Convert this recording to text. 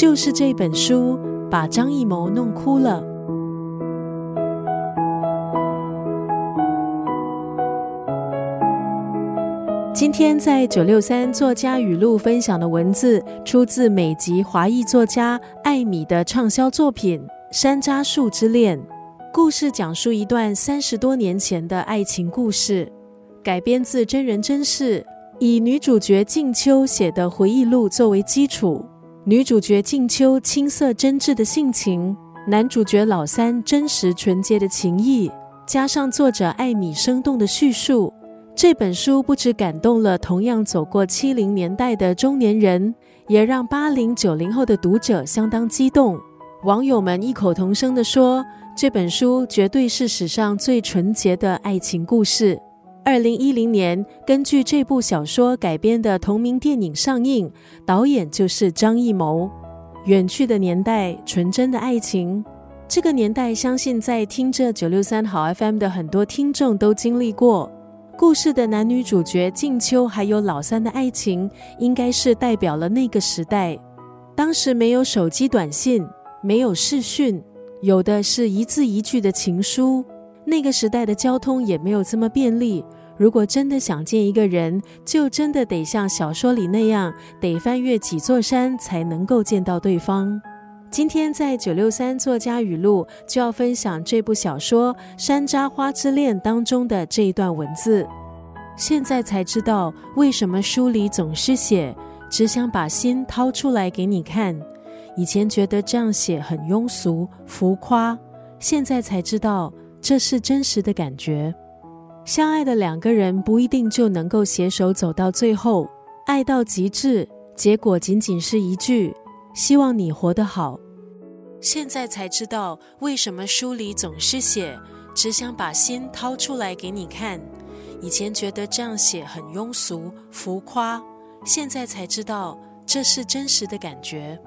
就是这本书把张艺谋弄哭了。今天在九六三作家语录分享的文字，出自美籍华裔作家艾米的畅销作品《山楂树之恋》。故事讲述一段三十多年前的爱情故事，改编自真人真事，以女主角静秋写的回忆录作为基础。女主角静秋青涩真挚的性情，男主角老三真实纯洁的情谊，加上作者艾米生动的叙述。这本书不止感动了同样走过七零年代的中年人，也让八零九零后的读者相当激动。网友们异口同声地说：“这本书绝对是史上最纯洁的爱情故事。”二零一零年，根据这部小说改编的同名电影上映，导演就是张艺谋。远去的年代，纯真的爱情，这个年代，相信在听着九六三好 FM 的很多听众都经历过。故事的男女主角静秋还有老三的爱情，应该是代表了那个时代。当时没有手机短信，没有视讯，有的是一字一句的情书。那个时代的交通也没有这么便利。如果真的想见一个人，就真的得像小说里那样，得翻越几座山才能够见到对方。今天在九六三作家语录就要分享这部小说《山楂花之恋》当中的这一段文字。现在才知道为什么书里总是写只想把心掏出来给你看。以前觉得这样写很庸俗浮夸，现在才知道这是真实的感觉。相爱的两个人不一定就能够携手走到最后，爱到极致，结果仅仅是一句。希望你活得好。现在才知道为什么书里总是写只想把心掏出来给你看。以前觉得这样写很庸俗浮夸，现在才知道这是真实的感觉。